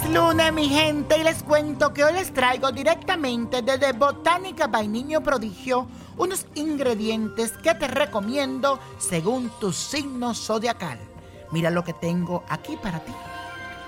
lunes, mi gente, y les cuento que hoy les traigo directamente desde Botánica by Niño Prodigio unos ingredientes que te recomiendo según tu signo zodiacal. Mira lo que tengo aquí para ti.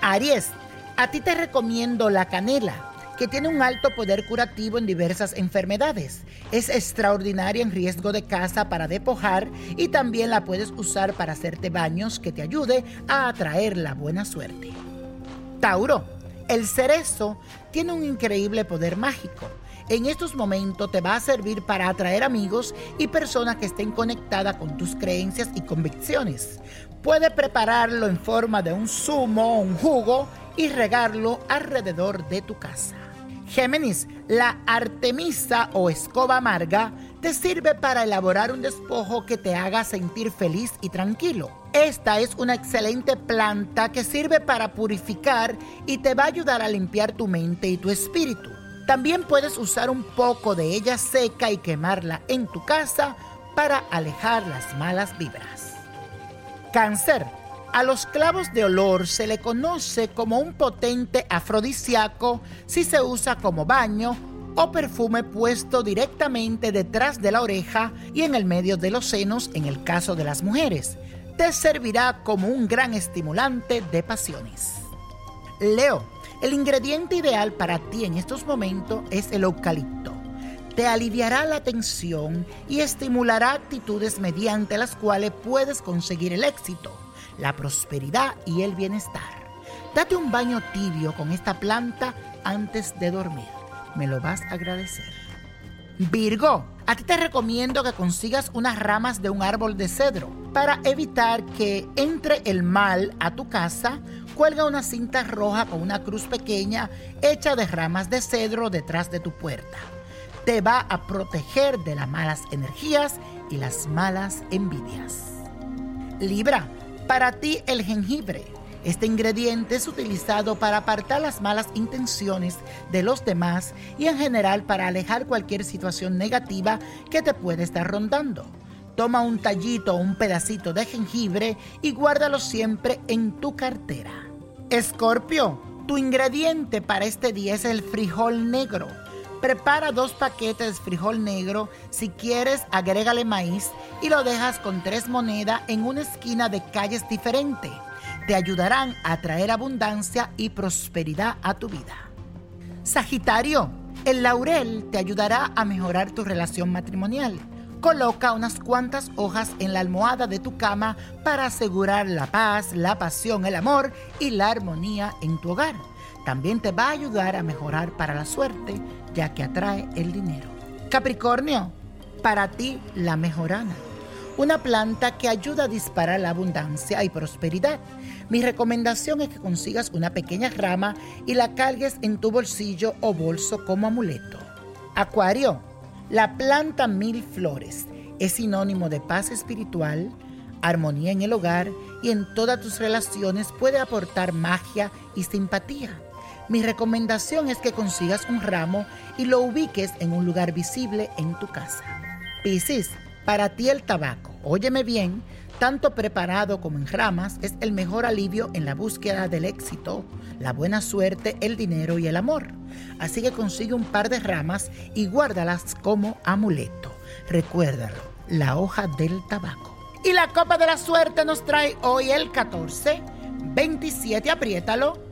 Aries, a ti te recomiendo la canela que tiene un alto poder curativo en diversas enfermedades. Es extraordinaria en riesgo de casa para depojar y también la puedes usar para hacerte baños que te ayude a atraer la buena suerte. Tauro, el cerezo tiene un increíble poder mágico. En estos momentos te va a servir para atraer amigos y personas que estén conectadas con tus creencias y convicciones. Puede prepararlo en forma de un zumo o un jugo y regarlo alrededor de tu casa. Géminis, la artemisa o escoba amarga te sirve para elaborar un despojo que te haga sentir feliz y tranquilo. Esta es una excelente planta que sirve para purificar y te va a ayudar a limpiar tu mente y tu espíritu. También puedes usar un poco de ella seca y quemarla en tu casa para alejar las malas vibras. Cáncer. A los clavos de olor se le conoce como un potente afrodisíaco si se usa como baño o perfume puesto directamente detrás de la oreja y en el medio de los senos en el caso de las mujeres. Te servirá como un gran estimulante de pasiones. Leo, el ingrediente ideal para ti en estos momentos es el eucalipto. Te aliviará la tensión y estimulará actitudes mediante las cuales puedes conseguir el éxito la prosperidad y el bienestar. Date un baño tibio con esta planta antes de dormir. Me lo vas a agradecer. Virgo, a ti te recomiendo que consigas unas ramas de un árbol de cedro. Para evitar que entre el mal a tu casa, cuelga una cinta roja con una cruz pequeña hecha de ramas de cedro detrás de tu puerta. Te va a proteger de las malas energías y las malas envidias. Libra, para ti el jengibre. Este ingrediente es utilizado para apartar las malas intenciones de los demás y en general para alejar cualquier situación negativa que te puede estar rondando. Toma un tallito o un pedacito de jengibre y guárdalo siempre en tu cartera. Escorpio, tu ingrediente para este día es el frijol negro. Prepara dos paquetes de frijol negro. Si quieres, agrégale maíz y lo dejas con tres monedas en una esquina de calles diferente. Te ayudarán a traer abundancia y prosperidad a tu vida. Sagitario, el laurel te ayudará a mejorar tu relación matrimonial. Coloca unas cuantas hojas en la almohada de tu cama para asegurar la paz, la pasión, el amor y la armonía en tu hogar. También te va a ayudar a mejorar para la suerte, ya que atrae el dinero. Capricornio, para ti la mejorana. Una planta que ayuda a disparar la abundancia y prosperidad. Mi recomendación es que consigas una pequeña rama y la cargues en tu bolsillo o bolso como amuleto. Acuario, la planta mil flores es sinónimo de paz espiritual, armonía en el hogar y en todas tus relaciones puede aportar magia y simpatía. Mi recomendación es que consigas un ramo y lo ubiques en un lugar visible en tu casa. Piscis, para ti el tabaco, óyeme bien, tanto preparado como en ramas, es el mejor alivio en la búsqueda del éxito, la buena suerte, el dinero y el amor. Así que consigue un par de ramas y guárdalas como amuleto. Recuérdalo, la hoja del tabaco. Y la copa de la suerte nos trae hoy el 14, 27, apriétalo.